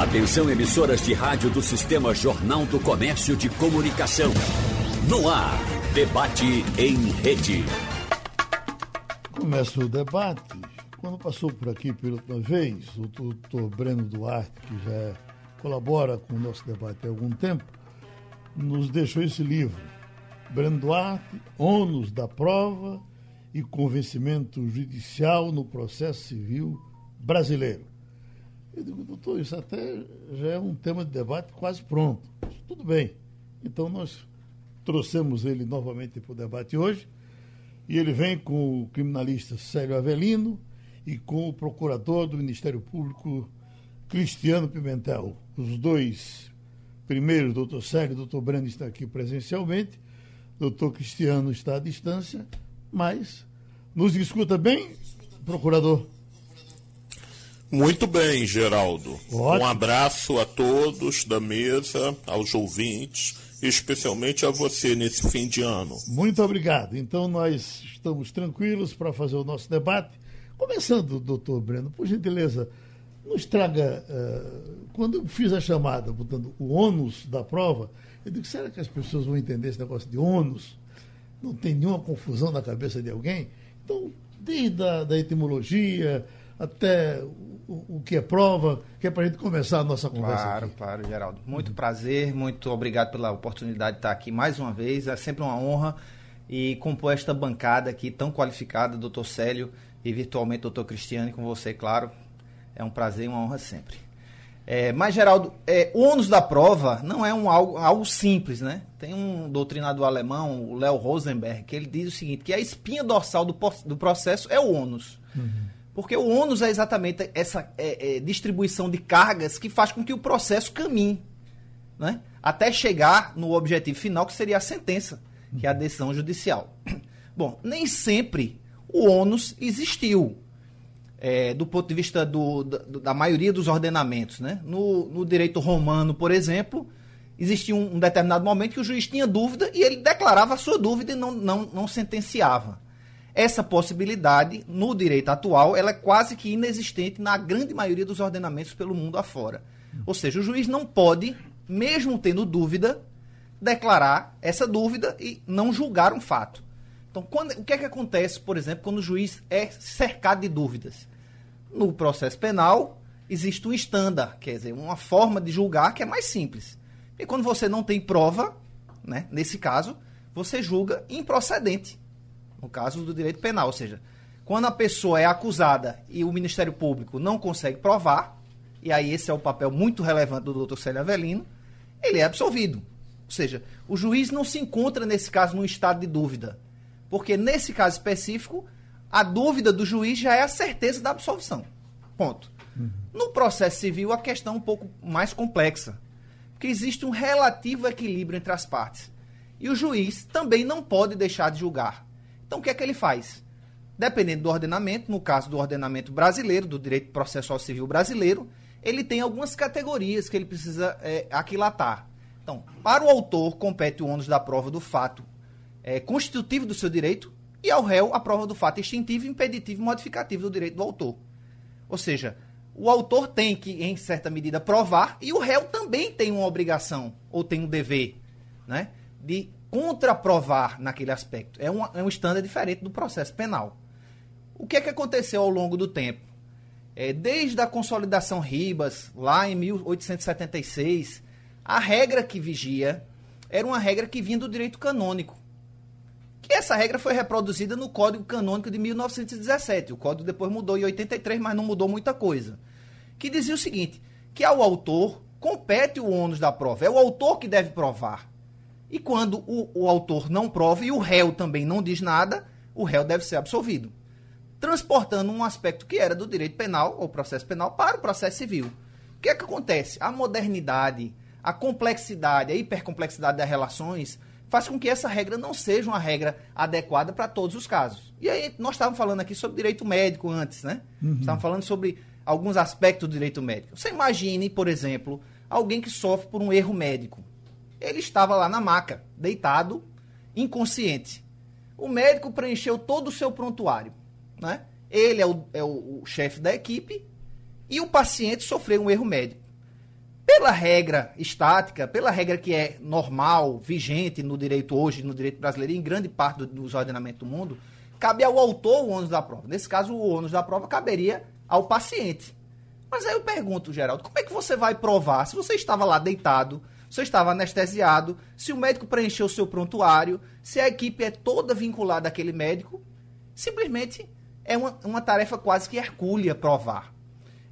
Atenção emissoras de rádio do Sistema Jornal do Comércio de Comunicação. No ar, debate em rede. Começa o debate. Quando passou por aqui pela última vez, o doutor Breno Duarte, que já colabora com o nosso debate há algum tempo, nos deixou esse livro. Breno Duarte, Ônus da Prova e Convencimento Judicial no Processo Civil Brasileiro. Eu digo, doutor, isso até já é um tema de debate quase pronto. Tudo bem. Então nós trouxemos ele novamente para o debate hoje. E ele vem com o criminalista Célio Avelino e com o procurador do Ministério Público, Cristiano Pimentel. Os dois primeiros, doutor Célio e doutor Breno, estão aqui presencialmente. Doutor Cristiano está à distância, mas nos escuta bem, procurador? Muito bem, Geraldo. Ótimo. Um abraço a todos da mesa, aos ouvintes, especialmente a você nesse fim de ano. Muito obrigado. Então nós estamos tranquilos para fazer o nosso debate. Começando, doutor Breno, por gentileza, nos traga, uh, quando eu fiz a chamada, botando o ônus da prova, eu digo, será que as pessoas vão entender esse negócio de ônus? Não tem nenhuma confusão na cabeça de alguém? Então, desde a da etimologia até o, o que é prova, que é para a gente começar a nossa conversa. Claro, aqui. claro, Geraldo. Muito uhum. prazer, muito obrigado pela oportunidade de estar aqui mais uma vez. É sempre uma honra e compor esta bancada aqui tão qualificada, doutor Célio e virtualmente doutor Cristiane, com você, claro. É um prazer e uma honra sempre. É, mas, Geraldo, é, o ônus da prova não é um algo, algo simples, né? Tem um doutrinador alemão, o Léo Rosenberg, que ele diz o seguinte, que a espinha dorsal do, do processo é o ônus. Uhum. Porque o ônus é exatamente essa é, é, distribuição de cargas que faz com que o processo caminhe, né? até chegar no objetivo final, que seria a sentença, que é a decisão judicial. Bom, nem sempre o ônus existiu. É, do ponto de vista do, da, da, maioria dos ordenamentos. Né? No, no direito romano, por exemplo, existia um, um, determinado momento que o juiz tinha dúvida e ele declarava a sua dúvida e não, não, não sentenciava. Essa possibilidade, no direito atual, ela é quase que inexistente na grande maioria dos ordenamentos pelo mundo afora. Ou seja, o juiz não pode, mesmo tendo dúvida, declarar essa dúvida e não julgar um fato. Então, quando, o que é que acontece, por exemplo, quando o juiz é cercado de dúvidas? No processo penal, existe um estándar, quer dizer, uma forma de julgar que é mais simples. E quando você não tem prova, né, nesse caso, você julga improcedente no caso do direito penal. Ou seja, quando a pessoa é acusada e o Ministério Público não consegue provar, e aí esse é o papel muito relevante do doutor Célio Avelino, ele é absolvido. Ou seja, o juiz não se encontra, nesse caso, num estado de dúvida. Porque, nesse caso específico, a dúvida do juiz já é a certeza da absolvição. Ponto. Uhum. No processo civil, a questão é um pouco mais complexa. Porque existe um relativo equilíbrio entre as partes. E o juiz também não pode deixar de julgar. Então, o que é que ele faz? Dependendo do ordenamento, no caso do ordenamento brasileiro, do direito processual civil brasileiro, ele tem algumas categorias que ele precisa é, aquilatar. Então, para o autor, compete o ônus da prova do fato é, constitutivo do seu direito e ao réu a prova do fato extintivo, impeditivo e modificativo do direito do autor. Ou seja, o autor tem que, em certa medida, provar e o réu também tem uma obrigação ou tem um dever né, de contraprovar naquele aspecto. É um, é um estándar diferente do processo penal. O que é que aconteceu ao longo do tempo? É, desde a consolidação Ribas, lá em 1876, a regra que vigia era uma regra que vinha do direito canônico. Que essa regra foi reproduzida no Código Canônico de 1917. O código depois mudou em 83, mas não mudou muita coisa. Que dizia o seguinte: que ao autor compete o ônus da prova. É o autor que deve provar. E quando o, o autor não prova e o réu também não diz nada, o réu deve ser absolvido. Transportando um aspecto que era do direito penal, ou processo penal, para o processo civil. O que é que acontece? A modernidade, a complexidade, a hipercomplexidade das relações faz com que essa regra não seja uma regra adequada para todos os casos. E aí, nós estávamos falando aqui sobre direito médico antes, né? Uhum. Estávamos falando sobre alguns aspectos do direito médico. Você imagine, por exemplo, alguém que sofre por um erro médico. Ele estava lá na maca, deitado, inconsciente. O médico preencheu todo o seu prontuário. Né? Ele é o, é o, o chefe da equipe e o paciente sofreu um erro médico. pela regra estática, pela regra que é normal, vigente no direito hoje, no direito brasileiro e em grande parte do, dos ordenamentos do mundo, cabe ao autor o ônus da prova. Nesse caso, o ônus da prova caberia ao paciente. Mas aí eu pergunto, Geraldo, como é que você vai provar se você estava lá deitado, você estava anestesiado, se o médico preencheu o seu prontuário, se a equipe é toda vinculada àquele médico? Simplesmente é uma, uma tarefa quase que hercúlea provar.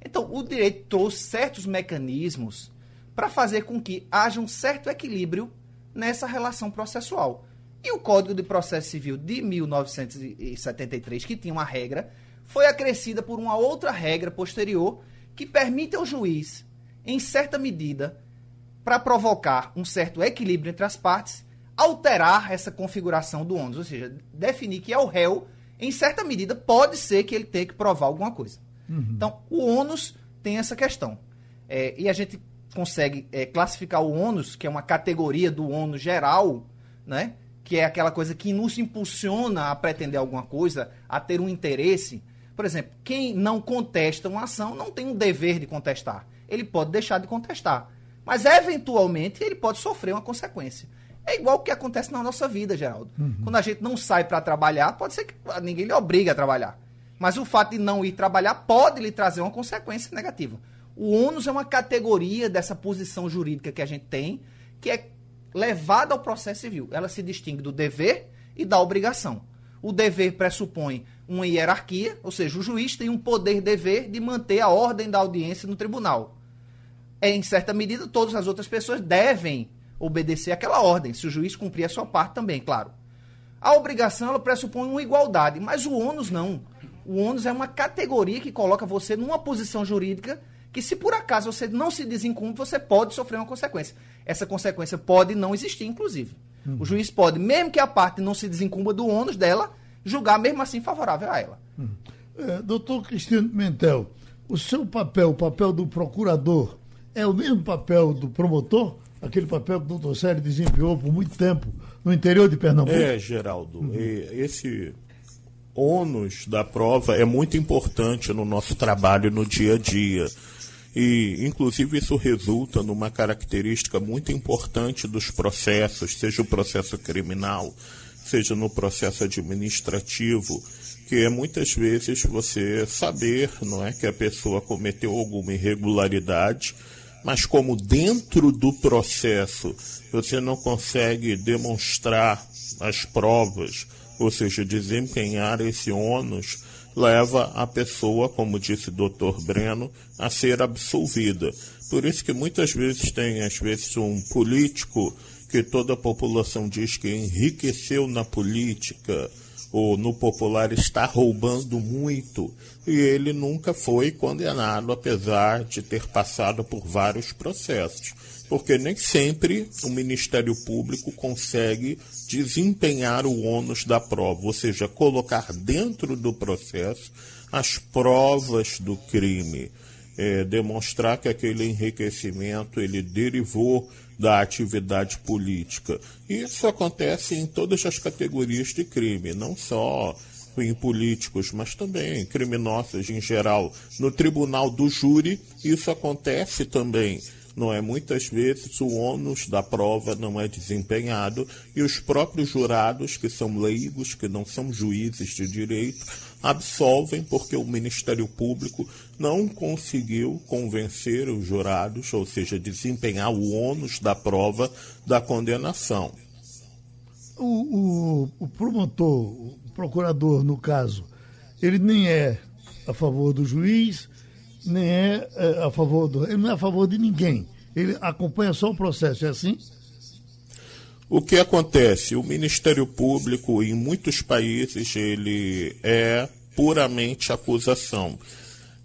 Então, o direito trouxe certos mecanismos para fazer com que haja um certo equilíbrio nessa relação processual. E o Código de Processo Civil de 1973, que tinha uma regra, foi acrescida por uma outra regra posterior que permite ao juiz, em certa medida, para provocar um certo equilíbrio entre as partes, alterar essa configuração do ônus, ou seja, definir que é o réu, em certa medida, pode ser que ele tenha que provar alguma coisa. Uhum. Então, o ônus tem essa questão. É, e a gente consegue é, classificar o ônus, que é uma categoria do ônus geral, né? que é aquela coisa que nos impulsiona a pretender alguma coisa, a ter um interesse. Por exemplo, quem não contesta uma ação não tem um dever de contestar. Ele pode deixar de contestar. Mas, eventualmente, ele pode sofrer uma consequência. É igual o que acontece na nossa vida, Geraldo. Uhum. Quando a gente não sai para trabalhar, pode ser que ninguém lhe obrigue a trabalhar. Mas o fato de não ir trabalhar pode lhe trazer uma consequência negativa. O ônus é uma categoria dessa posição jurídica que a gente tem, que é levada ao processo civil. Ela se distingue do dever e da obrigação. O dever pressupõe uma hierarquia, ou seja, o juiz tem um poder-dever de manter a ordem da audiência no tribunal. É, em certa medida, todas as outras pessoas devem obedecer aquela ordem, se o juiz cumprir a sua parte também, claro. A obrigação ela pressupõe uma igualdade, mas o ônus não. O ônus é uma categoria que coloca você numa posição jurídica que, se por acaso você não se desincumpre, você pode sofrer uma consequência. Essa consequência pode não existir, inclusive. O juiz pode, mesmo que a parte não se desincumbra do ônus dela, julgar mesmo assim favorável a ela. Uhum. É, doutor Cristiano Mentel, o seu papel, o papel do procurador, é o mesmo papel do promotor? Aquele papel que o doutor Sérgio desempenhou por muito tempo no interior de Pernambuco? É, Geraldo. Uhum. Esse ônus da prova é muito importante no nosso trabalho no dia a dia. E, inclusive, isso resulta numa característica muito importante dos processos, seja o processo criminal, seja no processo administrativo, que é muitas vezes você saber, não é, que a pessoa cometeu alguma irregularidade, mas como dentro do processo você não consegue demonstrar as provas, ou seja, desempenhar esse ônus, leva a pessoa, como disse o doutor Breno, a ser absolvida. Por isso que muitas vezes tem, às vezes, um político que toda a população diz que enriqueceu na política, ou no popular está roubando muito, e ele nunca foi condenado, apesar de ter passado por vários processos porque nem sempre o Ministério Público consegue desempenhar o ônus da prova, ou seja, colocar dentro do processo as provas do crime, é, demonstrar que aquele enriquecimento ele derivou da atividade política. Isso acontece em todas as categorias de crime, não só em políticos, mas também em criminosos em geral. No tribunal do júri, isso acontece também não é? Muitas vezes o ônus da prova não é desempenhado e os próprios jurados, que são leigos, que não são juízes de direito, absolvem porque o Ministério Público não conseguiu convencer os jurados, ou seja, desempenhar o ônus da prova da condenação. O, o, o promotor, o procurador, no caso, ele nem é a favor do juiz, nem é, é a favor do. Ele não é a favor de ninguém. Ele acompanha só o processo, é assim? O que acontece? O Ministério Público, em muitos países, ele é puramente acusação.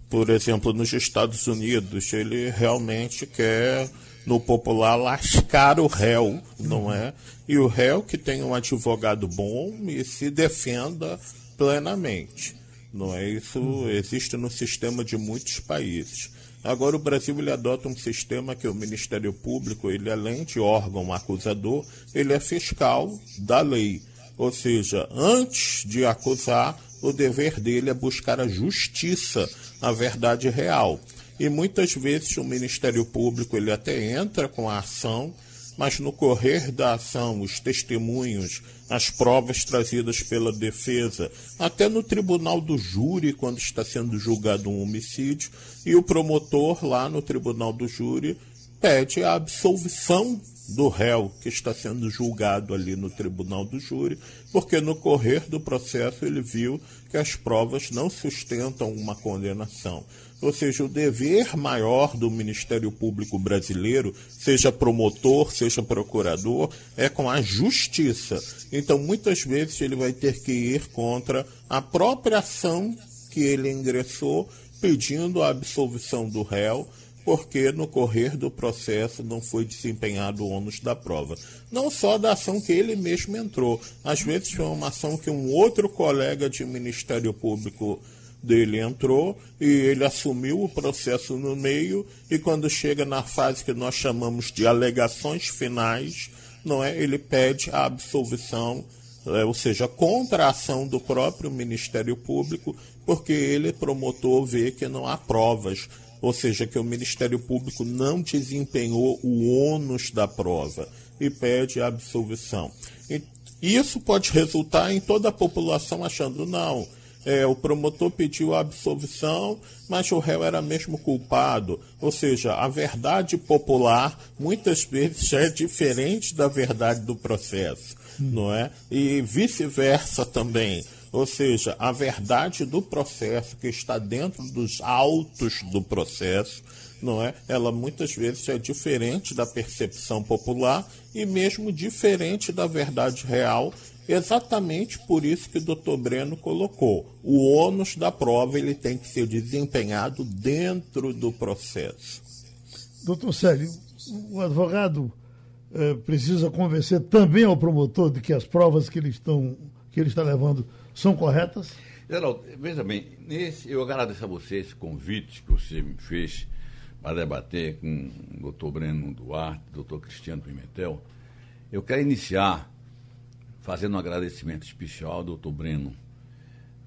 Por exemplo, nos Estados Unidos, ele realmente quer, no popular, lascar o réu, não é? E o réu que tem um advogado bom e se defenda plenamente. Não é isso existe no sistema de muitos países. Agora o Brasil ele adota um sistema que o Ministério Público, ele além de órgão acusador, ele é fiscal da lei. Ou seja, antes de acusar, o dever dele é buscar a justiça, a verdade real. E muitas vezes o Ministério Público ele até entra com a ação, mas no correr da ação, os testemunhos, as provas trazidas pela defesa, até no tribunal do júri, quando está sendo julgado um homicídio, e o promotor lá no tribunal do júri pede a absolvição do réu que está sendo julgado ali no tribunal do júri, porque no correr do processo ele viu que as provas não sustentam uma condenação. Ou seja, o dever maior do Ministério Público brasileiro, seja promotor, seja procurador, é com a justiça. Então, muitas vezes, ele vai ter que ir contra a própria ação que ele ingressou, pedindo a absolvição do réu porque no correr do processo não foi desempenhado o ônus da prova. Não só da ação que ele mesmo entrou, às vezes foi uma ação que um outro colega de Ministério Público dele entrou e ele assumiu o processo no meio e quando chega na fase que nós chamamos de alegações finais, não é? Ele pede a absolvição, é, ou seja, contra a ação do próprio Ministério Público, porque ele promotor vê que não há provas ou seja, que o Ministério Público não desempenhou o ônus da prova e pede a absolvição. E isso pode resultar em toda a população achando, não, é, o promotor pediu a absolvição, mas o réu era mesmo culpado. Ou seja, a verdade popular muitas vezes é diferente da verdade do processo, hum. não é? E vice-versa também. Ou seja, a verdade do processo que está dentro dos autos do processo, não é? Ela muitas vezes é diferente da percepção popular e mesmo diferente da verdade real. Exatamente por isso que o Dr. Breno colocou. O ônus da prova ele tem que ser desempenhado dentro do processo. Doutor Célio, o advogado eh, precisa convencer também ao promotor de que as provas que ele, estão, que ele está levando são corretas? Geraldo, veja bem, nesse, eu agradeço a você esse convite que você me fez para debater com o doutor Breno Duarte, doutor Cristiano Pimentel. Eu quero iniciar fazendo um agradecimento especial ao doutor Breno,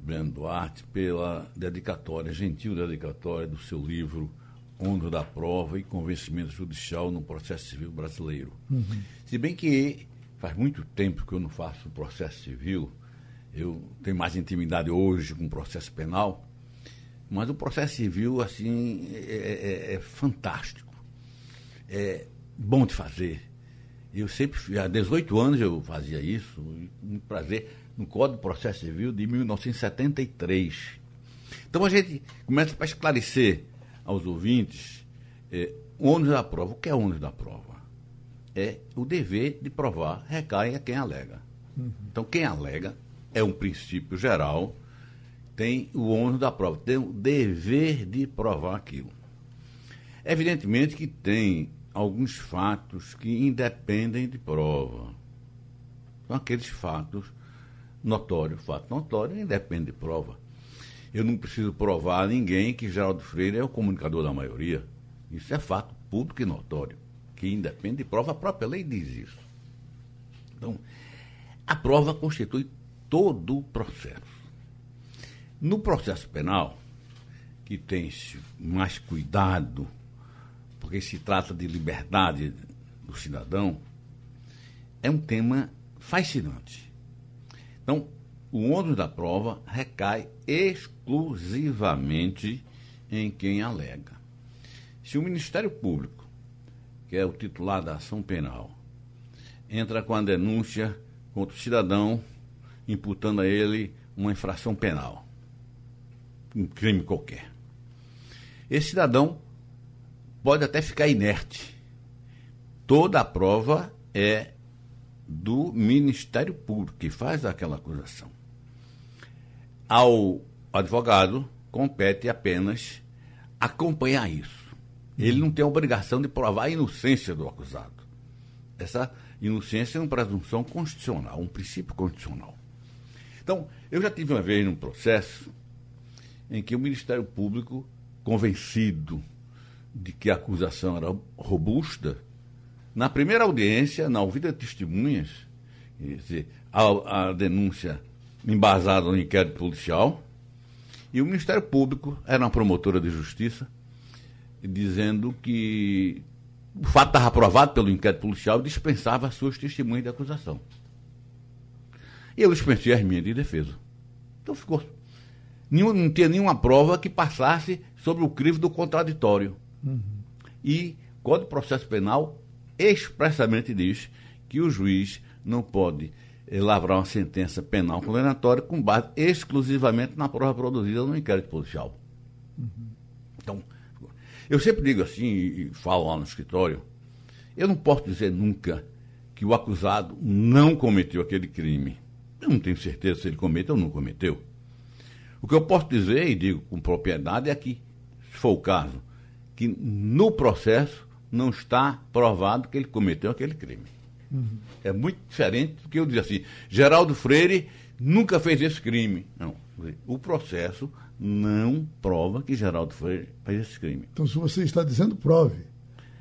Breno Duarte pela dedicatória, gentil dedicatória do seu livro Onda da Prova e Convencimento Judicial no Processo Civil Brasileiro. Uhum. Se bem que faz muito tempo que eu não faço processo civil, eu tenho mais intimidade hoje com o processo penal, mas o processo civil, assim, é, é, é fantástico. É bom de fazer. Eu sempre, há 18 anos eu fazia isso, um prazer, no Código de Processo Civil de 1973. Então a gente começa para esclarecer aos ouvintes é, o ônus da prova. O que é o ônus da prova? É o dever de provar recai a quem alega. Uhum. Então quem alega é um princípio geral, tem o ônus da prova, tem o dever de provar aquilo. Evidentemente que tem alguns fatos que independem de prova. São aqueles fatos notórios. Fato notório independe de prova. Eu não preciso provar a ninguém que Geraldo Freire é o comunicador da maioria. Isso é fato público e notório, que independe de prova. A própria lei diz isso. Então, a prova constitui todo o processo. No processo penal, que tem-se mais cuidado, porque se trata de liberdade do cidadão, é um tema fascinante. Então, o ônus da prova recai exclusivamente em quem alega. Se o Ministério Público, que é o titular da ação penal, entra com a denúncia contra o cidadão imputando a ele uma infração penal, um crime qualquer. Esse cidadão pode até ficar inerte. Toda a prova é do Ministério Público que faz aquela acusação. Ao advogado compete apenas acompanhar isso. Ele não tem a obrigação de provar a inocência do acusado. Essa inocência é uma presunção constitucional, um princípio constitucional. Então, eu já tive uma vez num processo em que o Ministério Público, convencido de que a acusação era robusta, na primeira audiência, na ouvida de testemunhas, dizer, a, a denúncia embasada no inquérito policial, e o Ministério Público era uma promotora de justiça, dizendo que o fato estava aprovado pelo inquérito policial dispensava as suas testemunhas de acusação. E eu dispensei as minhas de defesa. Então ficou. Nenhum, não tinha nenhuma prova que passasse sobre o crivo do contraditório. Uhum. E o Código de Processo Penal expressamente diz que o juiz não pode lavrar uma sentença penal condenatória com base exclusivamente na prova produzida no inquérito policial. Uhum. Então, eu sempre digo assim, e falo lá no escritório, eu não posso dizer nunca que o acusado não cometeu aquele crime. Eu não tenho certeza se ele cometeu ou não cometeu. O que eu posso dizer, e digo com propriedade, é que, se for o caso, que no processo não está provado que ele cometeu aquele crime. Uhum. É muito diferente do que eu dizer assim, Geraldo Freire nunca fez esse crime. Não. O processo não prova que Geraldo Freire fez esse crime. Então, se você está dizendo, prove.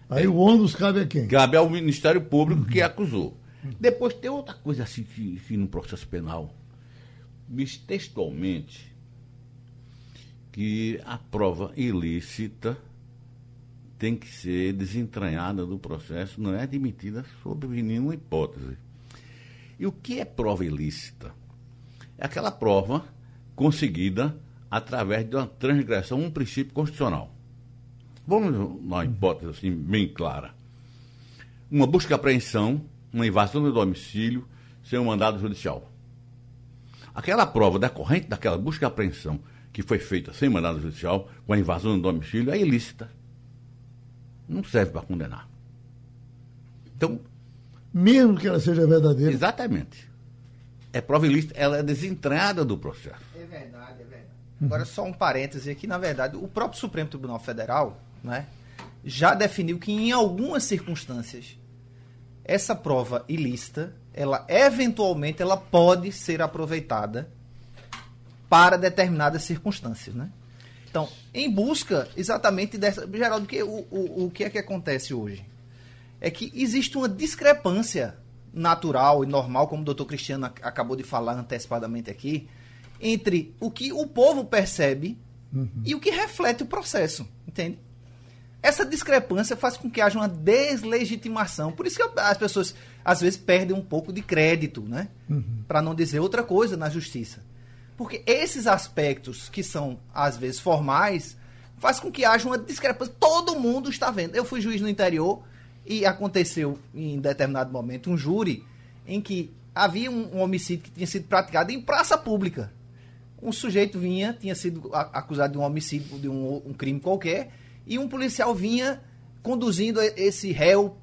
Aí é. o ônus cabe a quem? Cabe ao Ministério Público uhum. que acusou. Depois tem outra coisa assim que, que no processo penal textualmente que a prova ilícita tem que ser desentranhada do processo, não é admitida sob nenhuma hipótese. E o que é prova ilícita? É aquela prova conseguida através de uma transgressão, um princípio constitucional. Vamos numa hipótese assim, bem clara. Uma busca e apreensão, uma invasão do domicílio sem um mandado judicial. Aquela prova decorrente daquela busca e apreensão que foi feita sem mandado judicial, com a invasão do domicílio, é ilícita não serve para condenar. Então. Mesmo que ela seja verdadeira. Exatamente. É prova ilícita, ela é desentranhada do processo. É verdade, é verdade. Agora, só um parêntese aqui, na verdade, o próprio Supremo Tribunal Federal né, já definiu que em algumas circunstâncias essa prova ilícita, ela eventualmente ela pode ser aproveitada para determinadas circunstâncias, né? Então, em busca exatamente dessa. Geraldo, que, o, o, o que é que acontece hoje? É que existe uma discrepância natural e normal, como o doutor Cristiano acabou de falar antecipadamente aqui, entre o que o povo percebe uhum. e o que reflete o processo, entende? Essa discrepância faz com que haja uma deslegitimação. Por isso que as pessoas, às vezes, perdem um pouco de crédito, né? Uhum. Para não dizer outra coisa na justiça. Porque esses aspectos que são, às vezes, formais, faz com que haja uma discrepância. Todo mundo está vendo. Eu fui juiz no interior e aconteceu, em determinado momento, um júri em que havia um, um homicídio que tinha sido praticado em praça pública. Um sujeito vinha, tinha sido acusado de um homicídio, de um, um crime qualquer, e um policial vinha conduzindo esse réu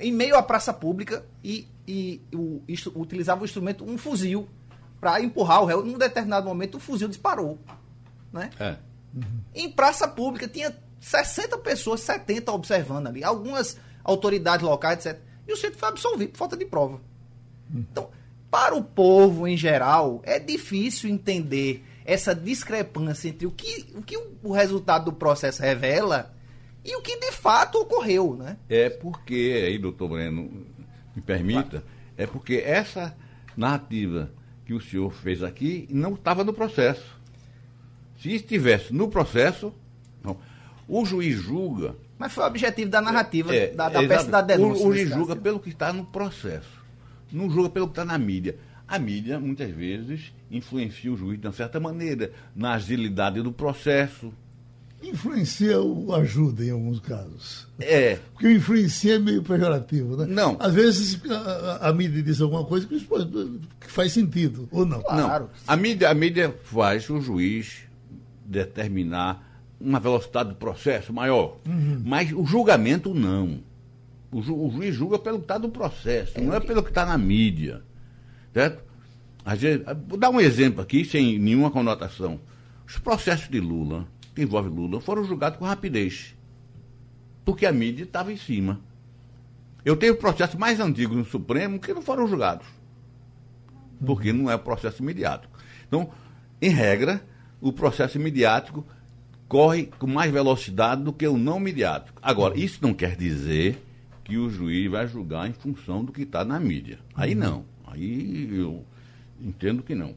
em meio à praça pública e, e o, utilizava o instrumento, um fuzil, para empurrar o réu. Num determinado momento, o fuzil disparou. Né? É. Uhum. Em praça pública, tinha 60 pessoas, 70 observando ali. Algumas autoridades locais, etc. E o sujeito foi absolvido por falta de prova. Uhum. Então, para o povo em geral, é difícil entender essa discrepância entre o que o, que o resultado do processo revela e o que de fato ocorreu, né? É porque, aí, doutor Breno, me permita, é porque essa narrativa que o senhor fez aqui não estava no processo. Se estivesse no processo, não. o juiz julga. Mas foi o objetivo da narrativa, é, da, da peça da denúncia. O, o juiz julga pelo que está no processo, não julga pelo que está na mídia. A mídia, muitas vezes, influencia o juiz de uma certa maneira, na agilidade do processo, Influencia ou ajuda em alguns casos. É. Porque o influencia é meio pejorativo, né? Não. Às vezes a, a mídia diz alguma coisa que, que faz sentido, ou não. Claro. Não. A mídia, a mídia faz o juiz determinar uma velocidade do processo maior. Uhum. Mas o julgamento não. O, ju, o, juiz julga pelo que está no processo, é não é pelo que está na mídia. Certo? vou dar um exemplo aqui, sem nenhuma conotação. Os processos de Lula que envolve Lula foram julgados com rapidez. Porque a mídia estava em cima. Eu tenho processos mais antigos no Supremo que não foram julgados. Porque não é processo imediático. Então, em regra, o processo imediático corre com mais velocidade do que o não imediático. Agora, isso não quer dizer que o juiz vai julgar em função do que está na mídia. Aí não. Aí eu entendo que não.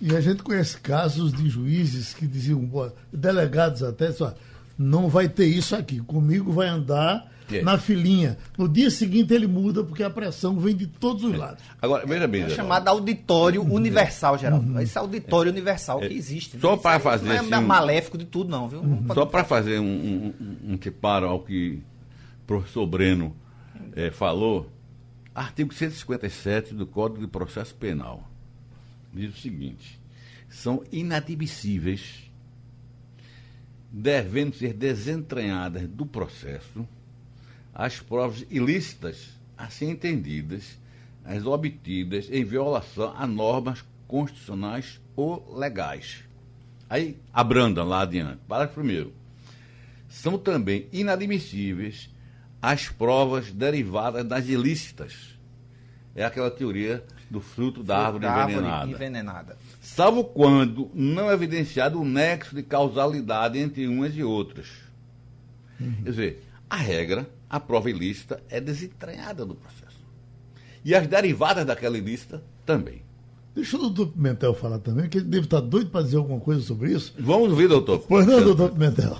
E a gente conhece casos de juízes que diziam, delegados até, só, Não vai ter isso aqui. Comigo vai andar É. na filinha. No dia seguinte ele muda, porque a pressão vem de todos os lados. Agora, veja bem, É chamado auditório universal, Geraldo. Uhum. Esse auditório universal que existe. Só para fazer, Não é assim, maléfico de tudo, não, viu? Não pode- Só para fazer um, um, um, um reparo ao que o professor Breno eh, falou, artigo 157 do Código de Processo Penal diz o seguinte: são inadmissíveis, devendo ser desentranhadas do processo, as provas ilícitas, assim entendidas, as obtidas em violação a normas constitucionais ou legais. Aí abranda lá adiante. Parágrafo primeiro. São também inadmissíveis as provas derivadas das ilícitas. É aquela teoria do fruto da árvore Da árvore envenenada. envenenada. Salvo quando não é evidenciado o nexo de causalidade entre umas e outras. Quer dizer, a regra, a prova ilícita, é desentranhada do processo. E as derivadas daquela ilícita também. Deixa o doutor Pimentel falar também, que ele deve estar doido para dizer alguma coisa sobre isso. Vamos ver, doutor. Pois não, doutor Pimentel.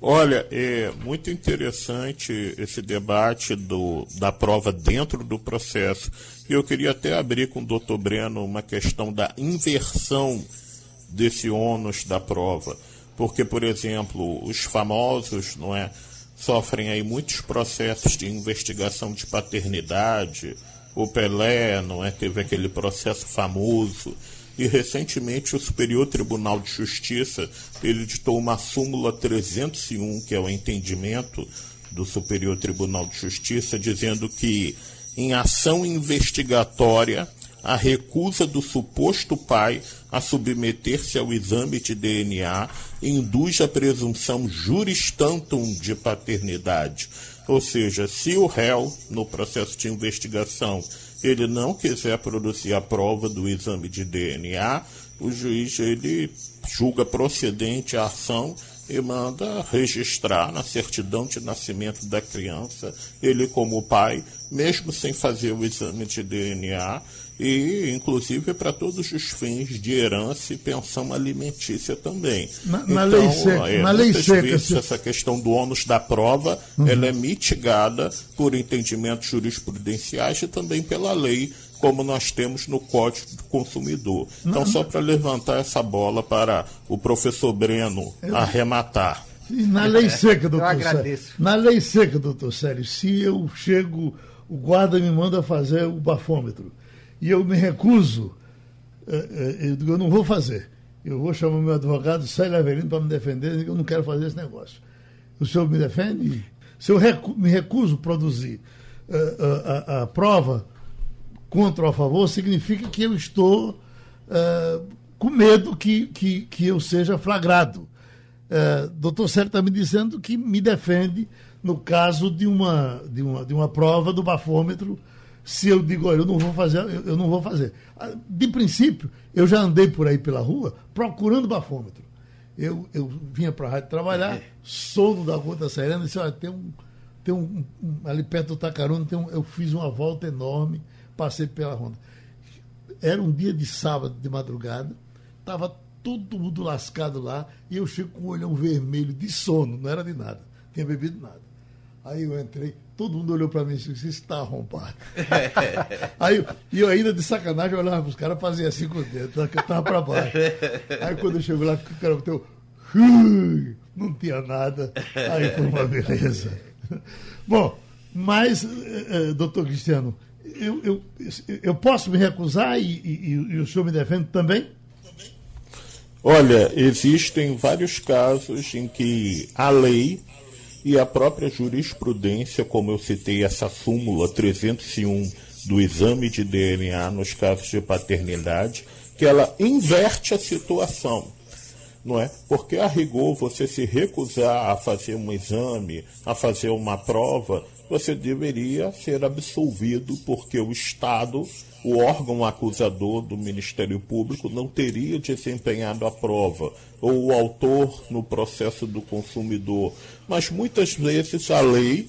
Olha, é muito interessante esse debate do, da prova dentro do processo. E eu queria até abrir com o doutor Breno uma questão da inversão desse ônus da prova. Porque, por exemplo, os famosos, não é, sofrem aí muitos processos de investigação de paternidade. O Pelé, não é, teve aquele processo famoso. E recentemente o Superior Tribunal de Justiça editou uma súmula 301, que é o entendimento do Superior Tribunal de Justiça, dizendo que em ação investigatória a recusa do suposto pai a submeter-se ao exame de DNA induz a presunção juris tantum de paternidade. Ou seja, se o réu, no processo de investigação, ele não quiser produzir a prova do exame de DNA, o juiz ele julga procedente a ação e manda registrar na certidão de nascimento da criança, ele como pai, mesmo sem fazer o exame de DNA, e inclusive para todos os fins de herança e pensão alimentícia também. Na- na lei seca- é, na lei seca, vezes se- essa questão do ônus da prova, ela é mitigada por entendimentos jurisprudenciais e também pela lei, como nós temos no Código do Consumidor. Então, só para levantar essa bola para o professor Breno arrematar. E na lei seca, doutor agradeço. Sérgio. Na lei seca, doutor Sérgio, se eu chego, o guarda me manda fazer o bafômetro e eu me recuso, eh, eh, eu digo, eu não vou fazer. Eu vou chamar meu advogado, Célio Avelino, para me defender, eu não quero fazer esse negócio. O senhor me defende? Se eu recu- me recuso a produzir eh, a, a- a prova contra ou a favor, significa que eu estou eh, com medo que, que, que eu seja flagrado. Eh, doutor Sérgio está me dizendo que me defende no caso de uma, de uma, de uma prova do bafômetro, se eu digo, olha, eu não vou fazer, eu, eu não vou fazer. Ah, De princípio, eu já andei por aí pela rua procurando bafômetro. Eu, eu vinha para a rádio trabalhar, sou da Rua da Serena, e disse, olha, tem um, tem um, um- ali perto do Tacarona, tem um, eu fiz uma volta enorme, passei pela ronda. Era um dia de sábado de madrugada, estava todo mundo lascado lá, e eu chego com o olhão vermelho de sono, não era de nada, tinha bebido nada. Aí eu entrei, todo mundo olhou para mim e disse, você está arrombado. Aí e eu ainda de sacanagem eu olhava para os caras, fazia assim com o dedo, tá, que eu estava para baixo. Aí quando eu chego lá, o cara bateu, não tinha nada. Aí foi uma beleza. Bom, mas, eh, eh, doutor Cristiano, eu, eu, eu posso me recusar e, e- e o senhor me defende também? Olha, existem vários casos em que a lei e a própria jurisprudência, como eu citei essa súmula 301 do exame de DNA nos casos de paternidade, que ela inverte a situação. Não é? Porque a rigor você se recusar a fazer um exame, a fazer uma prova, você deveria ser absolvido porque o Estado, o órgão acusador do Ministério Público, não teria desempenhado a prova, ou o autor no processo do consumidor. Mas muitas vezes a lei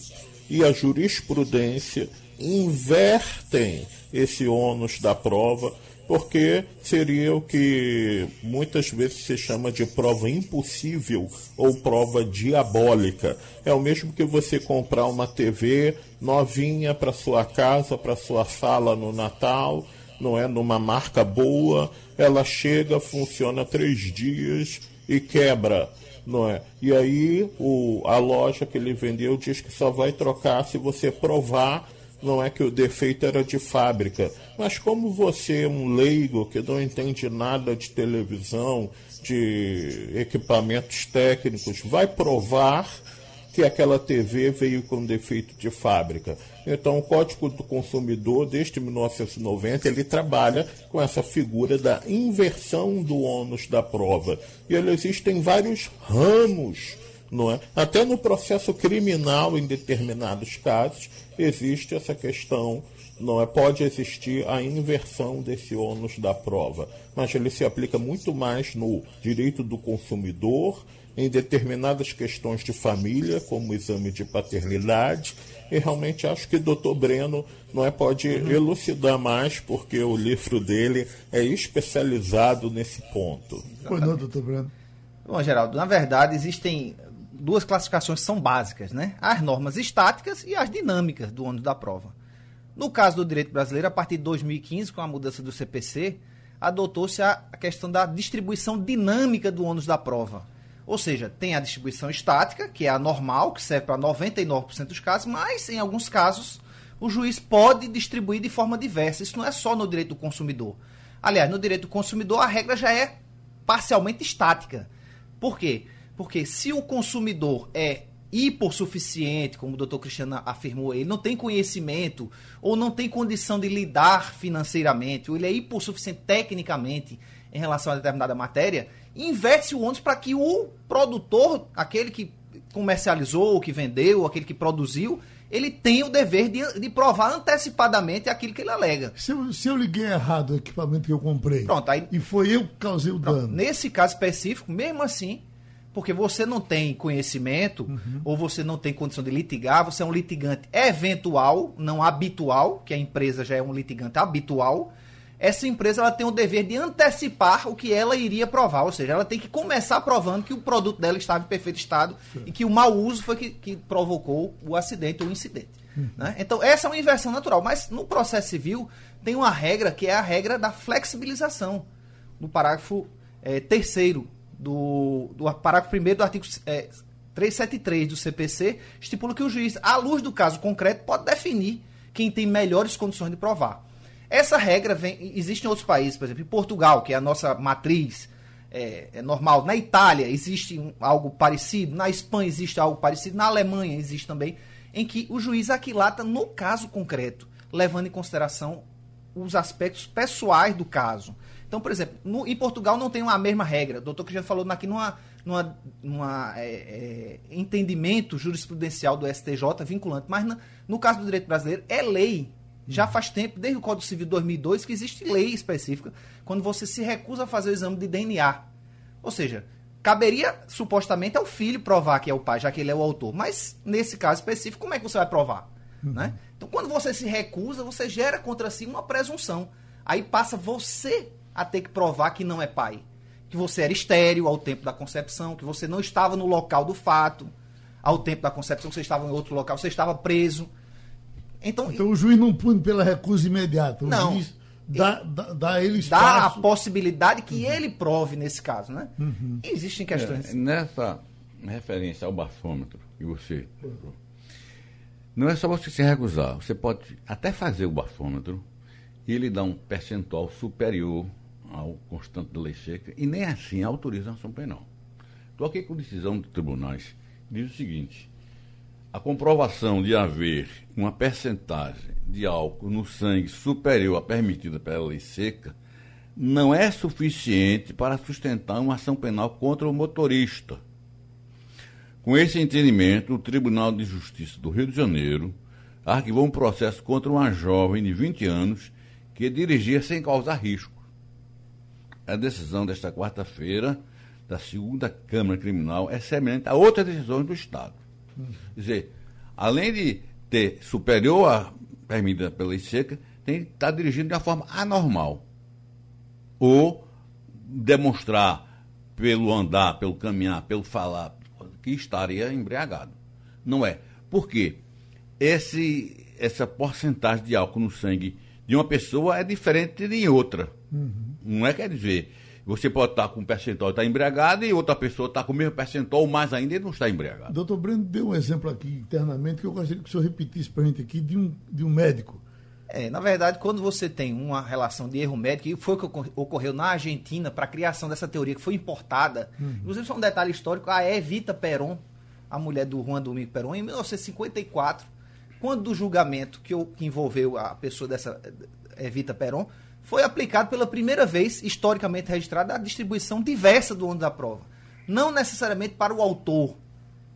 e a jurisprudência invertem esse ônus da prova, porque seria o que muitas vezes se chama de prova impossível ou prova diabólica. É o mesmo que você comprar uma TV novinha para sua casa, para sua sala no Natal, não é numa marca boa, ela chega, funciona três dias e quebra não é? E aí o, a loja que ele vendeu diz que só vai trocar se você provar não é que o defeito era de fábrica. Mas como você é um leigo que não entende nada de televisão, de equipamentos técnicos, vai provar que aquela TV veio com defeito de fábrica. Então, o Código do Consumidor, desde 1990, ele trabalha com essa figura da inversão do ônus da prova. E ele existe em vários ramos, não é? Até no processo criminal, em determinados casos, existe essa questão não é pode existir a inversão desse ônus da prova, mas ele se aplica muito mais no direito do consumidor em determinadas questões de família, como o exame de paternidade, e realmente acho que o doutor Breno não é, pode uhum. elucidar mais, porque o livro dele é especializado nesse ponto. Pois não, doutor Breno. Bom, Geraldo, na verdade existem duas classificações são básicas, né? As normas estáticas e as dinâmicas do ônus da prova. No caso do direito brasileiro, a partir de 2015, com a mudança do CPC, adotou-se a questão da distribuição dinâmica do ônus da prova. Ou seja, tem a distribuição estática, que é a normal, que serve para 99% dos casos, mas em alguns casos o juiz pode distribuir de forma diversa. Isso não é só no direito do consumidor. Aliás, no direito do consumidor a regra já é parcialmente estática. Por quê? Porque se o consumidor é hipossuficiente, como o doutor Cristiano afirmou, ele não tem conhecimento ou não tem condição de lidar financeiramente, ou ele é hipossuficiente tecnicamente em relação a determinada matéria, inverte o ônus para que o produtor, aquele que comercializou, que vendeu, aquele que produziu, ele tem o dever de, de provar antecipadamente aquilo que ele alega. Se eu, se eu liguei errado o equipamento que eu comprei Pronto, aí, e foi eu que causei o pronto, dano. Nesse caso específico, mesmo assim, porque você não tem conhecimento uhum. ou você não tem condição de litigar, você é um litigante eventual, não habitual, que a empresa já é um litigante habitual essa empresa ela tem o dever de antecipar o que ela iria provar, ou seja, ela tem que começar provando que o produto dela estava em perfeito estado Sim. e que o mau uso foi que, que provocou o acidente ou o incidente. Uhum. Né? Então, essa é uma inversão natural, mas no processo civil tem uma regra que é a regra da flexibilização, no parágrafo é, terceiro do, do parágrafo primeiro do artigo é, 373 do CPC, estipula que o juiz, à luz do caso concreto, pode definir quem tem melhores condições de provar. Essa regra vem, existe em outros países, por exemplo, em Portugal, que é a nossa matriz é, é normal. Na Itália existe um, algo parecido, na Espanha existe algo parecido, na Alemanha existe também, em que o juiz aquilata no caso concreto, levando em consideração os aspectos pessoais do caso. Então, por exemplo, no, em Portugal não tem uma mesma regra. O doutor Cristiano falou aqui numa, numa, numa é, é, entendimento jurisprudencial do STJ vinculante, mas na, no caso do direito brasileiro é lei já faz tempo, desde o Código Civil de 2002, que existe lei específica quando você se recusa a fazer o exame de DNA. Ou seja, caberia supostamente ao filho provar que é o pai, já que ele é o autor. Mas nesse caso específico, como é que você vai provar? Uhum. Né? Então, quando você se recusa, você gera contra si uma presunção. Aí passa você a ter que provar que não é pai. Que você era estéreo ao tempo da concepção, que você não estava no local do fato. Ao tempo da concepção, você estava em outro local, você estava preso. Então, então o juiz não pune pela recusa imediata. O não. juiz dá, dá, dá ele espaço. Dá a possibilidade que uhum. ele prove nesse caso, né? Uhum. Existem questões. É, nessa referência ao bafômetro que você. Não é só você se recusar. Você pode até fazer o bafômetro e ele dá um percentual superior ao constante da lei seca e nem assim autoriza a ação penal. Estou aqui com decisão de tribunais. Diz o seguinte: a comprovação de haver uma percentagem de álcool no sangue superior à permitida pela lei seca não é suficiente para sustentar uma ação penal contra o motorista. Com esse entendimento, o Tribunal de Justiça do Rio de Janeiro arquivou um processo contra uma jovem de 20 anos que dirigia sem causar risco. A decisão desta quarta-feira da segunda Câmara Criminal é semelhante a outras decisões do Estado. Quer dizer, além de ter superior à permitida pela lei seca, tem que estar dirigindo de uma forma anormal. Ou demonstrar pelo andar, pelo caminhar, pelo falar, que estaria embriagado. Não é. Por quê? Esse, essa porcentagem de álcool no sangue de uma pessoa é diferente de outra. Uhum. Não é quer dizer, você pode estar com um percentual e estar embriagado e outra pessoa está com o mesmo percentual, ou mais ainda, e não está embriagado. Doutor Breno deu um exemplo aqui internamente que eu gostaria que o senhor repetisse para a gente aqui de um, de um médico. É, na verdade, quando você tem uma relação de erro médico, e foi o que ocorreu na Argentina para a criação dessa teoria que foi importada, uhum. inclusive só um detalhe histórico, a Evita Peron, a mulher do Juan Domingo Peron, em 1954, quando do julgamento que, que envolveu a pessoa dessa Evita Peron, foi aplicado pela primeira vez, historicamente registrada, a distribuição diversa do ônus da prova. Não necessariamente para o autor,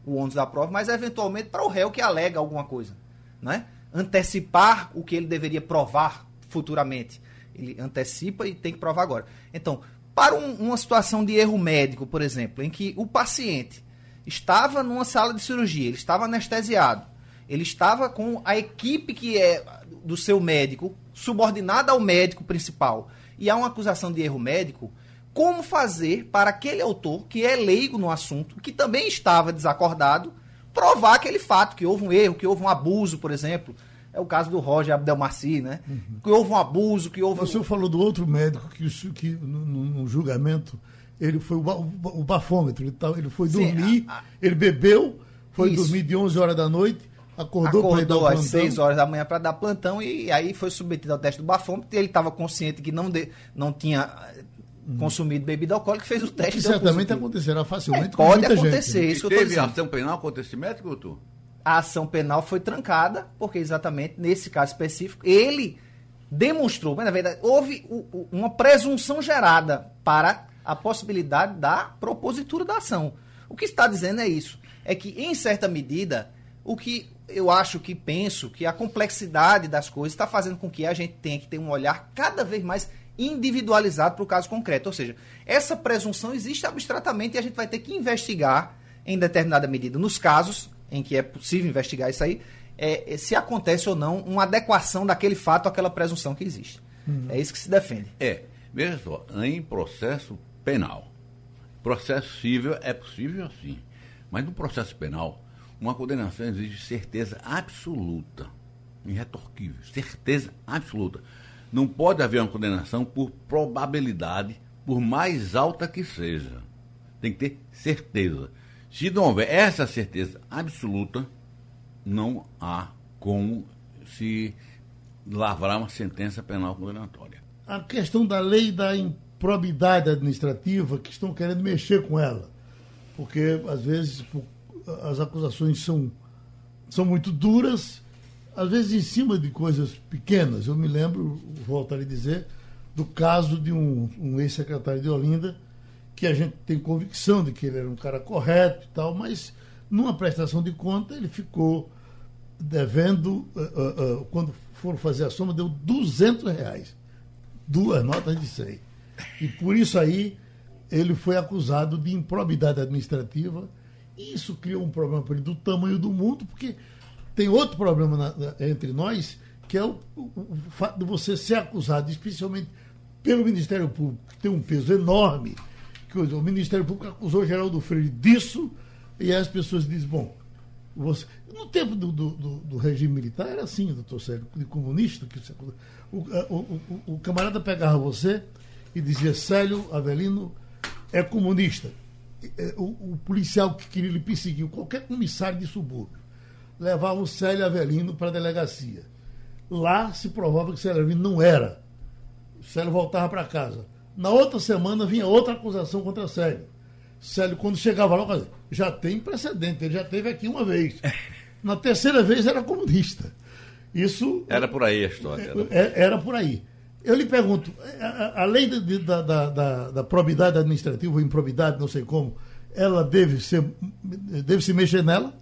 o ônus da prova, mas eventualmente para o réu que alega alguma coisa. Né? Antecipar o que ele deveria provar futuramente. Ele antecipa e tem que provar agora. Então, para um, uma situação de erro médico, por exemplo, em que o paciente estava numa sala de cirurgia, ele estava anestesiado, ele estava com a equipe que é do seu médico subordinada ao médico principal e há uma acusação de erro médico, como fazer para aquele autor, que é leigo no assunto, que também estava desacordado, provar aquele fato, que houve um erro, que houve um abuso, por exemplo. É o caso do Roger Abdelmaci, né? Uhum. Que houve um abuso, que houve. O senhor falou do outro médico que, que no, no julgamento ele foi o, o, o bafômetro, ele, tá, ele foi dormir, a, a... ele bebeu, foi Isso. dormir de 11 horas da noite Acordou, Acordou às 6 horas da manhã para dar plantão e aí foi submetido ao teste do bafômetro. Ele estava consciente que não, de, não tinha hum. consumido bebida alcoólica, fez o teste. Que certamente positivo. acontecerá facilmente. É, pode acontecer, gente. isso que Teve ação penal contra esse médico, doutor? A ação penal foi trancada, porque exatamente nesse caso específico, ele demonstrou, mas na verdade houve uma presunção gerada para a possibilidade da propositura da ação. O que está dizendo é isso, é que em certa medida o que eu acho que penso que a complexidade das coisas está fazendo com que a gente tenha que ter um olhar cada vez mais individualizado para o caso concreto. Ou seja, essa presunção existe abstratamente e a gente vai ter que investigar em determinada medida nos casos em que é possível investigar isso aí, é, é se acontece ou não uma adequação daquele fato àquela presunção que existe. Uhum. É isso que se defende. É, veja só, em processo penal, processo civil é possível sim, mas no processo penal uma condenação exige certeza absoluta, irretorquível, certeza absoluta. Não pode haver uma condenação por probabilidade, por mais alta que seja. Tem que ter certeza. Se não houver essa certeza absoluta, não há como se lavrar uma sentença penal condenatória. A questão da lei da improbidade administrativa, que estão querendo mexer com ela. Porque, às vezes, as acusações são, são muito duras, às vezes em cima de coisas pequenas. Eu me lembro, volto a dizer, do caso de um, um ex-secretário de Olinda, que a gente tem convicção de que ele era um cara correto e tal, mas numa prestação de conta ele ficou devendo, uh, uh, uh, quando foram fazer a soma, deu 200 reais. Duas notas de 100. E por isso aí ele foi acusado de improbidade administrativa isso criou um problema para ele do tamanho do mundo, porque tem outro problema na, na, entre nós, que é o, o, o, fato de você ser acusado, especialmente pelo Ministério Público, que tem um peso enorme. Que o, o Ministério Público acusou Geraldo Freire disso, e as pessoas dizem, bom, você... no tempo do, do, do, regime militar era assim, doutor Sérgio, de comunista, que você... o, o, o, camarada pegava você e dizia, Célio Avelino é comunista. É, o, o, policial que queria lhe perseguir, qualquer comissário de subúrbio, levava o Célio Avelino para a delegacia. Lá se provava que o Célio Avelino não era. O Célio voltava para casa. Na outra semana vinha outra acusação contra o Célio. Célio, quando chegava lá, já tem precedente, ele já teve aqui uma vez. Na terceira vez era comunista. Isso. Era por aí a história. Era, é, era por aí. Eu lhe pergunto, a, a lei de, da, da, da, da, probidade administrativa, ou improbidade, não sei como, ela deve, ser, deve se mexer nela?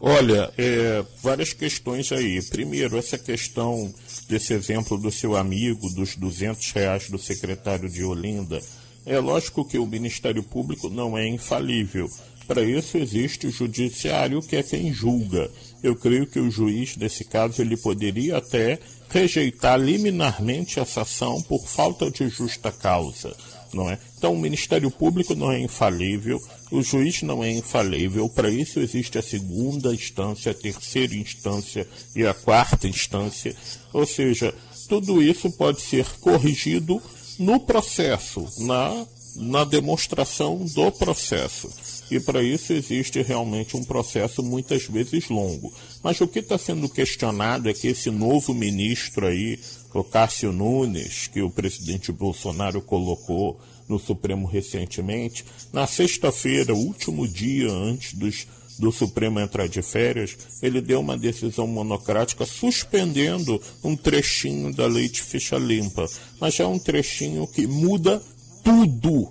Olha, é, várias questões aí. Primeiro, essa questão desse exemplo do seu amigo, dos 200 reais do secretário de Olinda. É lógico que o Ministério Público não é infalível. Para isso existe o judiciário, que é quem julga. Eu creio que o juiz, nesse caso, ele poderia até rejeitar liminarmente essa ação por falta de justa causa. Não é? Então, o Ministério Público não é infalível, o juiz não é infalível, para isso existe a segunda instância, a terceira instância e a quarta instância. Ou seja, tudo isso pode ser corrigido no processo, na, na demonstração do processo. E para isso existe realmente um processo muitas vezes longo. Mas o que está sendo questionado é que esse novo ministro aí, o Cássio Nunes, que o presidente Bolsonaro colocou no Supremo recentemente, na sexta-feira, último dia antes dos do Supremo entrar de férias, ele deu uma decisão monocrática suspendendo um trechinho da lei de ficha limpa. Mas é um trechinho que muda tudo.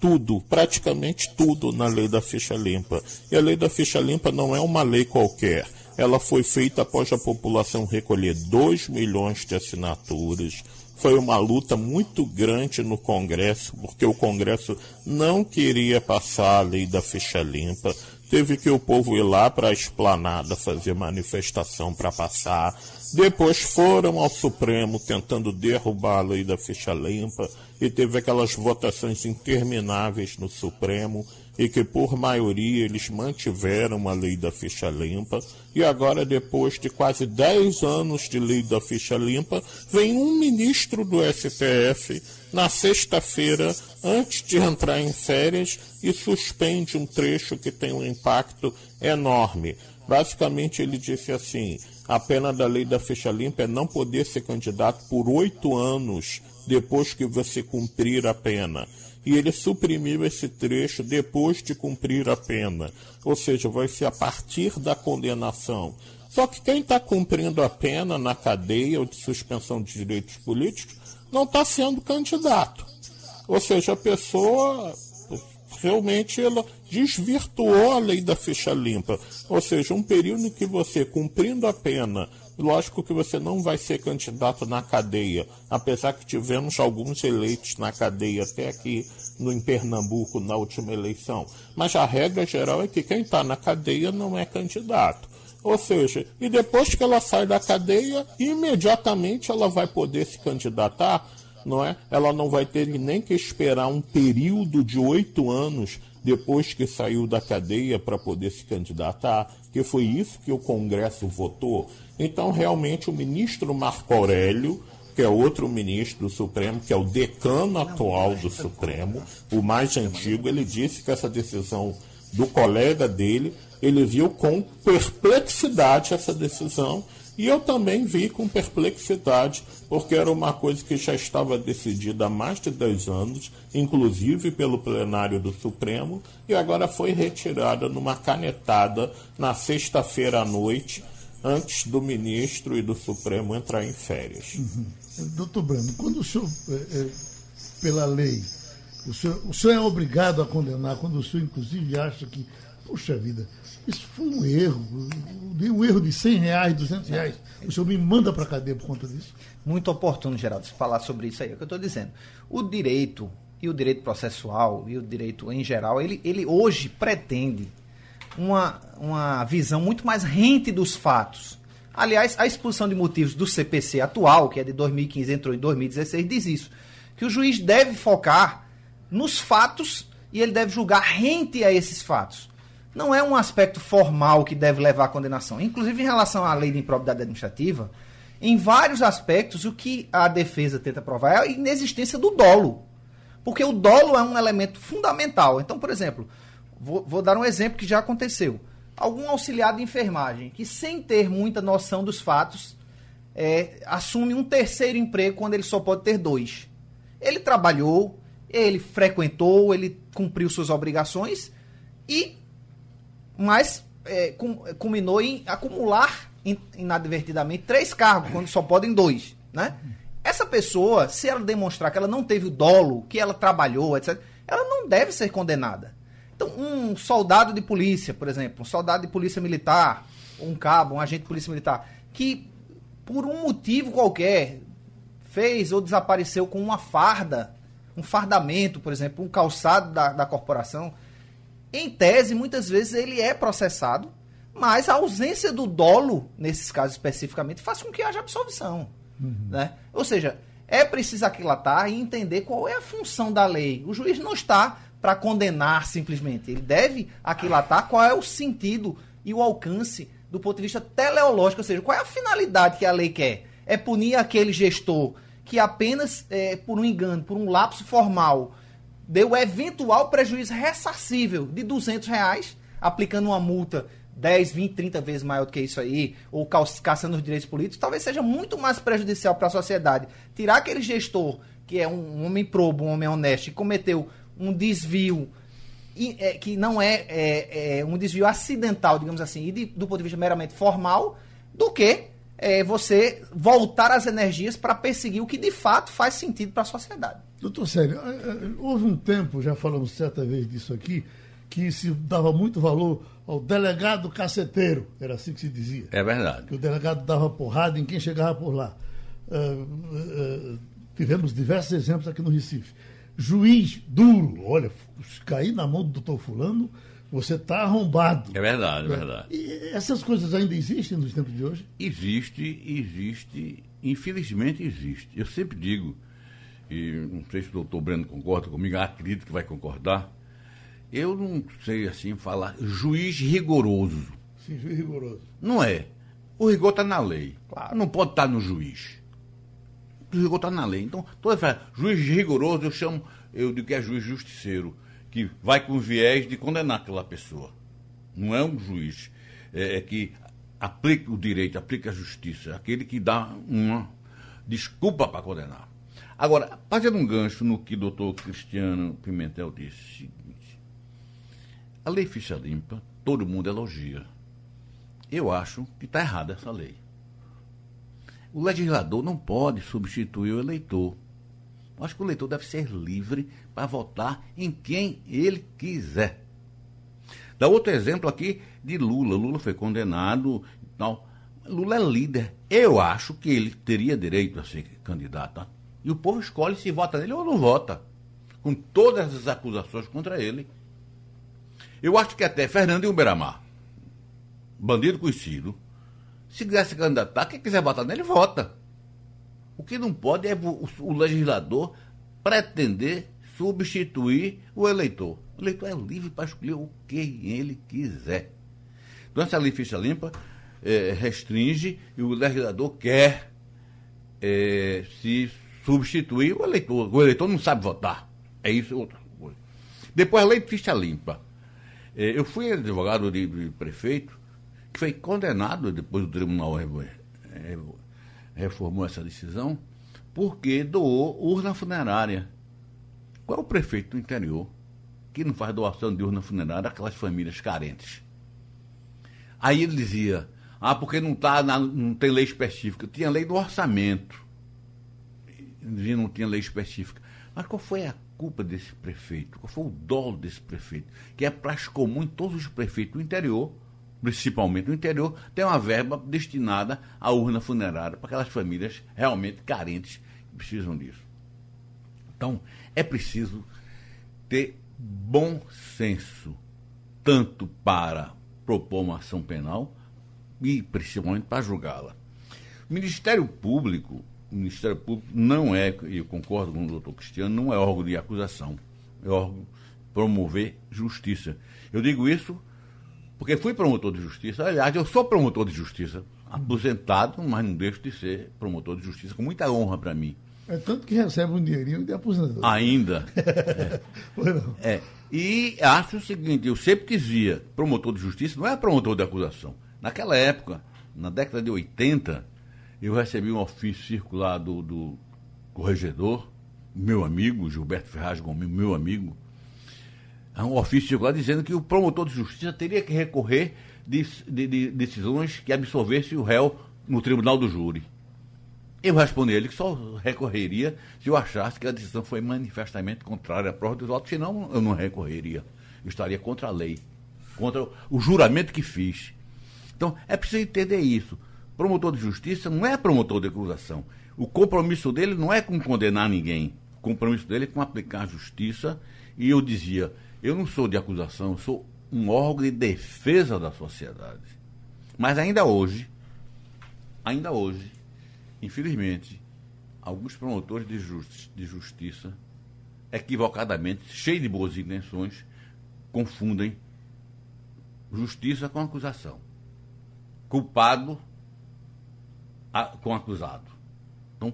Tudo, praticamente tudo na lei da ficha limpa. E a lei da ficha limpa não é uma lei qualquer. Ela foi feita após a população recolher 2 milhões de assinaturas. Foi uma luta muito grande no Congresso, porque o Congresso não queria passar a lei da ficha limpa teve que o povo ir lá para a esplanada fazer manifestação para passar. Depois foram ao Supremo tentando derrubar a lei da ficha limpa e teve aquelas votações intermináveis no Supremo e que por maioria eles mantiveram a lei da ficha limpa e agora depois de quase 10 anos de lei da ficha limpa vem um ministro do STF na sexta-feira antes de entrar em férias e suspende um trecho que tem um impacto enorme. Basicamente, ele disse assim: a pena da lei da ficha limpa é não poder ser candidato por oito anos depois que você cumprir a pena. E ele suprimiu esse trecho depois de cumprir a pena. Ou seja, vai ser a partir da condenação. Só que quem está cumprindo a pena na cadeia ou de suspensão de direitos políticos não está sendo candidato. Ou seja, a pessoa realmente ela desvirtuou a lei da ficha limpa. Ou seja, um período em que você, cumprindo a pena, lógico que você não vai ser candidato na cadeia, apesar que tivemos alguns eleitos na cadeia até aqui no, em Pernambuco na última eleição. Mas a regra geral é que quem está na cadeia não é candidato. Ou seja, e depois que ela sai da cadeia, imediatamente ela vai poder se candidatar, não é? Ela não vai ter nem que esperar um período de oito anos depois que saiu da cadeia para poder se candidatar, que foi isso que o Congresso votou. Então, realmente, o ministro Marco Aurélio, que é outro ministro do Supremo, que é o decano atual do Supremo, o mais antigo, ele disse que essa decisão do colega dele ele viu com perplexidade essa decisão e eu também vi com perplexidade, porque era uma coisa que já estava decidida há mais de 10 anos, inclusive pelo plenário do Supremo, e agora foi retirada numa canetada na sexta-feira à noite, antes do ministro e do Supremo entrar em férias. Uhum. Doutor Brando, quando o senhor, é, pela lei, o senhor, o senhor é obrigado a condenar, quando o senhor, inclusive, acha que, puxa vida, isso foi um erro. Um erro de 100 reais, 200 reais. O senhor me manda para a cadeia por conta disso? Muito oportuno, Geraldo, falar sobre isso aí. É o que eu estou dizendo. O direito, e o direito processual, e o direito em geral, ele, ele hoje pretende uma, uma visão muito mais rente dos fatos. Aliás, a exposição de motivos do CPC atual, que é de 2015, entrou em 2016, diz isso. Que o juiz deve focar nos fatos e ele deve julgar rente a esses fatos não é um aspecto formal que deve levar à condenação. Inclusive, em relação à lei de improbidade administrativa, em vários aspectos, o que a defesa tenta provar é a inexistência do dolo. Porque o dolo é um elemento fundamental. Então, por exemplo, vou, vou dar um exemplo que já aconteceu. Algum auxiliar de enfermagem que, sem ter muita noção dos fatos, é, assume um terceiro emprego quando ele só pode ter dois. Ele trabalhou, ele frequentou, ele cumpriu suas obrigações e mas é, culminou em acumular inadvertidamente três cargos, quando só podem dois, né? Essa pessoa, se ela demonstrar que ela não teve o dolo, que ela trabalhou, etc., ela não deve ser condenada. Então, um soldado de polícia, por exemplo, um soldado de polícia militar, um cabo, um agente de polícia militar, que por um motivo qualquer fez ou desapareceu com uma farda, um fardamento, por exemplo, um calçado da, da corporação, em tese, muitas vezes ele é processado, mas a ausência do dolo, nesses casos especificamente, faz com que haja absolvição. Uhum. Né? Ou seja, é preciso aquilatar e entender qual é a função da lei. O juiz não está para condenar simplesmente, ele deve aquilatar qual é o sentido e o alcance do ponto de vista teleológico, ou seja, qual é a finalidade que a lei quer? É punir aquele gestor que apenas é, por um engano, por um lapso formal, deu eventual prejuízo ressarcível de 200 reais, aplicando uma multa 10, 20, 30 vezes maior do que isso aí, ou caçando os direitos políticos, talvez seja muito mais prejudicial para a sociedade. Tirar aquele gestor, que é um homem probo, um homem honesto, e cometeu um desvio é, que não é, é, é, um desvio acidental, digamos assim, e de, do ponto de vista meramente formal, do que é, você voltar as energias para perseguir o que de fato faz sentido para a sociedade. Doutor Sérgio, é, é, houve um tempo, já falamos certa vez disso aqui, que se dava muito valor ao delegado caceteiro, era assim que se dizia. É verdade. Que o delegado dava porrada em quem chegava por lá. Uh, uh, tivemos diversos exemplos aqui no Recife juiz duro. Olha, cair na mão do doutor Fulano, você está arrombado. É verdade, é verdade. E essas coisas ainda existem nos tempos de hoje? Existe, existe, infelizmente existe. Eu sempre digo, e não sei se o doutor Breno concorda comigo, acredito que vai concordar, eu não sei assim falar juiz rigoroso. Sim, juiz rigoroso. Não é. O rigor está na lei. Claro. Não pode estar tá no juiz o rigor está na lei. Então, toda vez juiz rigoroso, eu chamo, eu digo que é juiz justiceiro, que vai com viés de condenar aquela pessoa. Não é um juiz é, é que aplica o direito, aplica a justiça, aquele que dá uma desculpa para condenar. Agora, fazendo um gancho no que o doutor Cristiano Pimentel disse, seguinte, a lei ficha limpa, todo mundo elogia. Eu acho que está errada essa lei. O legislador não pode substituir o eleitor. Eu acho que o eleitor deve ser livre para votar em quem ele quiser. Dá outro exemplo aqui de Lula. Lula foi condenado e tal. Lula é líder. Eu acho que ele teria direito a ser candidato. E o povo escolhe se vota nele ou não vota. Com todas as acusações contra ele. Eu acho que até Fernando Uberamar, bandido conhecido, se quiser se candidatar, quem quiser votar nele, vota. O que não pode é o, legislador pretender substituir o eleitor. O eleitor é livre para escolher o que ele quiser. Então, essa lei ficha limpa é, restringe e o legislador quer é, se substituir o eleitor. O eleitor não sabe votar. É isso outra coisa. Depois, a lei ficha limpa. É, eu fui advogado de, de prefeito que foi condenado, depois o tribunal reformou essa decisão, porque doou urna funerária. Qual é o prefeito do interior que não faz doação de urna funerária àquelas famílias carentes? Aí ele dizia, ah, porque não, tá na, não tem lei específica. Tinha lei do orçamento. Ele não tinha lei específica. Mas qual foi a culpa desse prefeito? Qual foi o dolo desse prefeito? Que é prática comum em todos os prefeitos do interior principalmente no interior, tem uma verba destinada à urna funerária para aquelas famílias realmente carentes que precisam disso. Então, é preciso ter bom senso, tanto para propor uma ação penal e principalmente para julgá-la. O Ministério Público, o Ministério Público não é, e eu concordo com o doutor Cristiano, não é órgão de acusação, é órgão promover justiça. Eu digo isso porque fui promotor de justiça. Aliás, eu sou promotor de justiça, aposentado, mas não deixo de ser promotor de justiça, com muita honra para mim. É tanto que recebe um dinheirinho de aposentado. Ainda. é. é. E acho o seguinte, eu sempre dizia, promotor de justiça não é promotor de acusação. Naquela época, na década de 80, eu recebi um ofício circular do, do corregedor, meu amigo, Gilberto Ferraz Gomes, meu amigo, um ofício circular dizendo que o promotor de justiça teria que recorrer de, de, de decisões que absolvessem o réu no tribunal do júri. Eu respondi a ele que só recorreria se eu achasse que a decisão foi manifestamente contrária à prova dos autos, senão eu não recorreria. Eu estaria contra a lei, contra o juramento que fiz. Então, é preciso entender isso. Promotor de justiça não é promotor de acusação. O compromisso dele não é com condenar ninguém. O compromisso dele é com aplicar a justiça. E eu dizia, Eu não sou de acusação, eu sou um órgão de defesa da sociedade. Mas ainda hoje, ainda hoje, infelizmente, alguns promotores de, justi de justiça, equivocadamente, cheios de boas intenções, confundem justiça com acusação. Culpado com acusado. Então,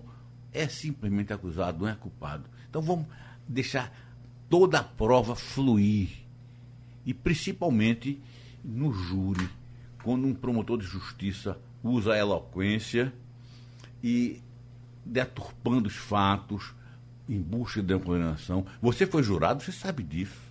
é simplesmente acusado, não é culpado. Então, vamos deixar toda a prova fluir. E principalmente no júri, quando um promotor de justiça usa a eloquência e deturpando os fatos em busca de uma condenação. Você foi jurado, você sabe disso.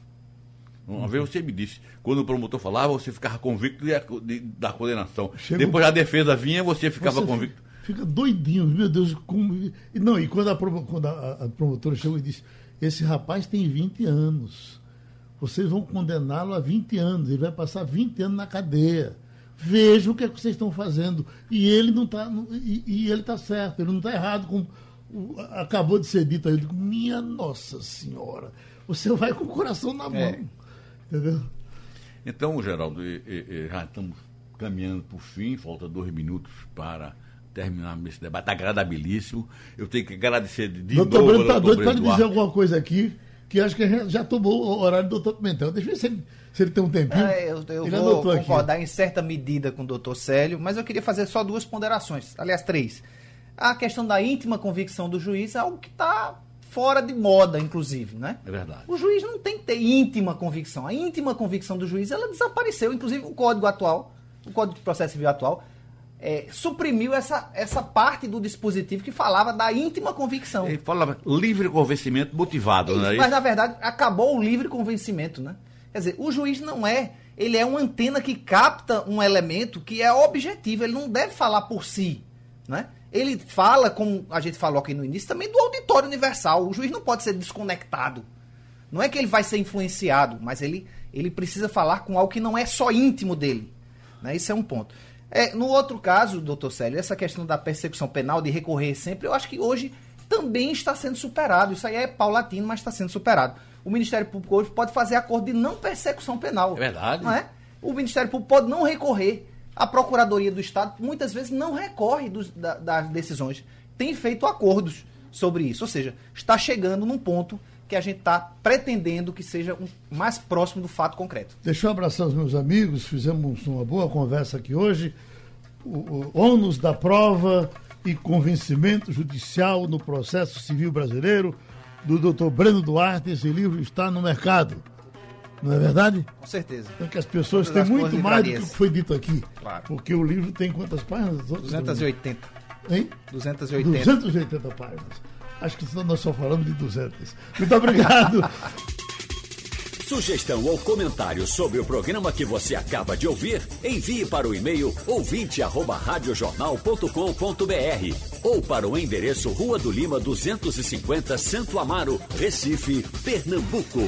Uma uhum. vez você me disse, quando o promotor falava, você ficava convicto de, de, da condenação. Chego... Depois a defesa vinha, você ficava você convicto. Fica doidinho, meu Deus. Como... Não, e quando a, quando a, a promotora chegou e disse, esse rapaz tem 20 anos. Vocês vão condená-lo a 20 anos. Ele vai passar 20 anos na cadeia. Vejam o que, é que vocês estão fazendo. E ele não está. E, e, ele está certo, ele não está errado. Com, acabou de ser dito aí. Eu digo, minha Nossa Senhora, você vai com o coração na mão. É. Entendeu? Então, Geraldo, já estamos caminhando para o fim, falta dois minutos para terminar esse debate agradabilíssimo. Eu tenho que agradecer de doutor novo. Breno está doido para dizer alguma coisa aqui, que acho que já tomou o horário do doutor Pimentel. Deixa eu ver se ele, se ele tem um tempinho. É, eu, eu vou concordar aqui. em certa medida com o doutor Célio, mas eu queria fazer só duas ponderações, aliás, três. A questão da íntima convicção do juiz é algo que está fora de moda, inclusive, né? É verdade. O juiz não tem que ter íntima convicção. A íntima convicção do juiz, ela desapareceu. Inclusive, o código atual, o código de processo civil atual, é, suprimiu essa, essa parte do dispositivo que falava da íntima convicção. Ele falava livre convencimento motivado, Isso, né? Mas, na verdade, acabou o livre convencimento, né? Quer dizer, o juiz não é... Ele é uma antena que capta um elemento que é objetivo. Ele não deve falar por si, né? Ele fala, como a gente falou aqui no início, também do auditório universal. O juiz não pode ser desconectado. Não é que ele vai ser influenciado, mas ele, ele precisa falar com algo que não é só íntimo dele. Né? Isso é um ponto. É, no outro caso, doutor Célio, essa questão da persecução penal, de recorrer sempre, eu acho que hoje também está sendo superado. Isso aí é paulatino, mas está sendo superado. O Ministério Público hoje pode fazer acordo de não persecução penal. É verdade. Não é? O Ministério Público pode não recorrer a Procuradoria do Estado muitas vezes não recorre dos, da, das decisões, tem feito acordos sobre isso. Ou seja, está chegando num ponto que a gente está pretendendo que seja um, mais próximo do fato concreto. Deixa eu abraçar os meus amigos, fizemos uma boa conversa aqui hoje. O, o ônus da prova e convencimento judicial no processo civil brasileiro, do doutor Breno Duarte. Esse livro está no mercado. Não é verdade? Com certeza. Então que as pessoas têm muito mais do que foi dito aqui. Claro. Porque o livro tem quantas páginas? 280. Hein? 280. 280 páginas. Acho que nós só falamos de 200. Muito obrigado. Sugestão ou comentário sobre o programa que você acaba de ouvir, envie para o e-mail ouvinte@radiojornal.com.br ou para o endereço Rua do Lima 250, Santo Amaro, Recife, Pernambuco.